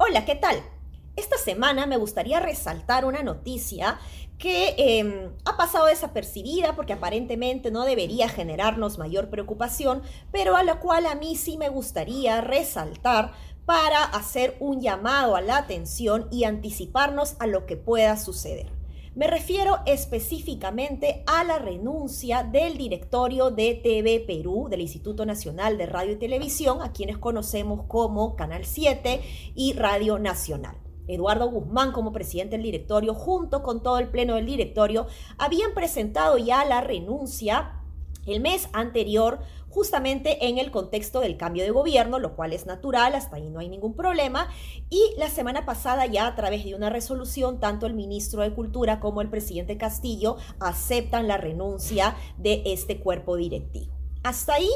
Hola, ¿qué tal? Esta semana me gustaría resaltar una noticia que em, ha pasado desapercibida porque aparentemente no debería generarnos mayor preocupación, pero a la cual a mí sí me gustaría resaltar para hacer un llamado a la atención y anticiparnos a lo que pueda suceder. Me refiero específicamente a la renuncia del directorio de TV Perú, del Instituto Nacional de Radio y Televisión, a quienes conocemos como Canal 7 y Radio Nacional. Eduardo Guzmán como presidente del directorio, junto con todo el pleno del directorio, habían presentado ya la renuncia el mes anterior justamente en el contexto del cambio de gobierno, lo cual es natural, hasta ahí no hay ningún problema. Y la semana pasada ya a través de una resolución, tanto el ministro de Cultura como el presidente Castillo aceptan la renuncia de este cuerpo directivo. Hasta ahí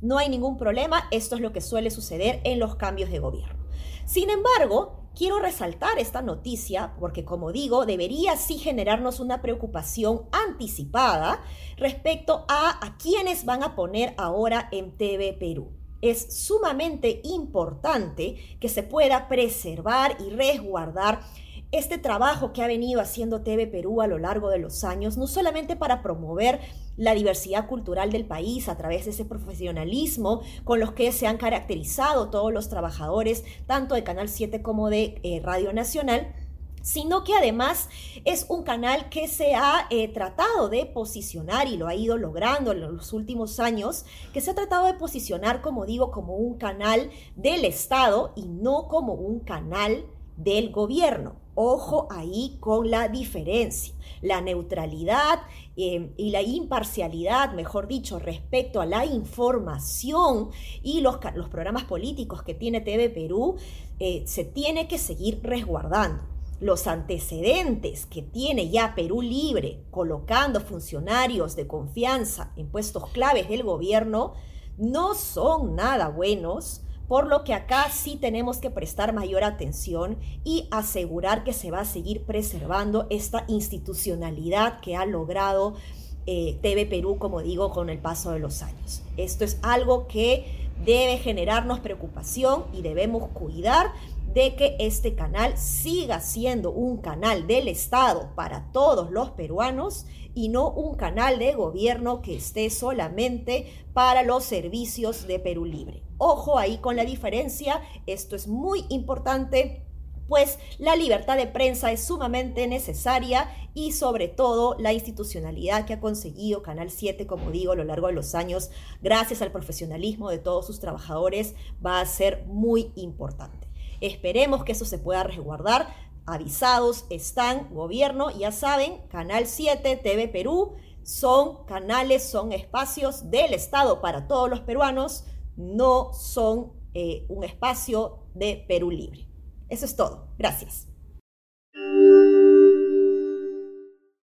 no hay ningún problema, esto es lo que suele suceder en los cambios de gobierno. Sin embargo, quiero resaltar esta noticia porque, como digo, debería sí generarnos una preocupación anticipada respecto a, a quiénes van a poner ahora en TV Perú. Es sumamente importante que se pueda preservar y resguardar este trabajo que ha venido haciendo TV Perú a lo largo de los años, no solamente para promover la diversidad cultural del país a través de ese profesionalismo con los que se han caracterizado todos los trabajadores, tanto de Canal 7 como de eh, Radio Nacional, sino que además es un canal que se ha eh, tratado de posicionar y lo ha ido logrando en los últimos años, que se ha tratado de posicionar, como digo, como un canal del Estado y no como un canal del gobierno. Ojo ahí con la diferencia. La neutralidad eh, y la imparcialidad, mejor dicho, respecto a la información y los, los programas políticos que tiene TV Perú, eh, se tiene que seguir resguardando. Los antecedentes que tiene ya Perú Libre colocando funcionarios de confianza en puestos claves del gobierno no son nada buenos por lo que acá sí tenemos que prestar mayor atención y asegurar que se va a seguir preservando esta institucionalidad que ha logrado eh, TV Perú, como digo, con el paso de los años. Esto es algo que debe generarnos preocupación y debemos cuidar de que este canal siga siendo un canal del Estado para todos los peruanos y no un canal de gobierno que esté solamente para los servicios de Perú Libre. Ojo ahí con la diferencia, esto es muy importante pues la libertad de prensa es sumamente necesaria y sobre todo la institucionalidad que ha conseguido Canal 7, como digo, a lo largo de los años, gracias al profesionalismo de todos sus trabajadores, va a ser muy importante. Esperemos que eso se pueda resguardar. Avisados están, gobierno, ya saben, Canal 7, TV Perú, son canales, son espacios del Estado para todos los peruanos, no son eh, un espacio de Perú libre. Eso es todo. Gracias.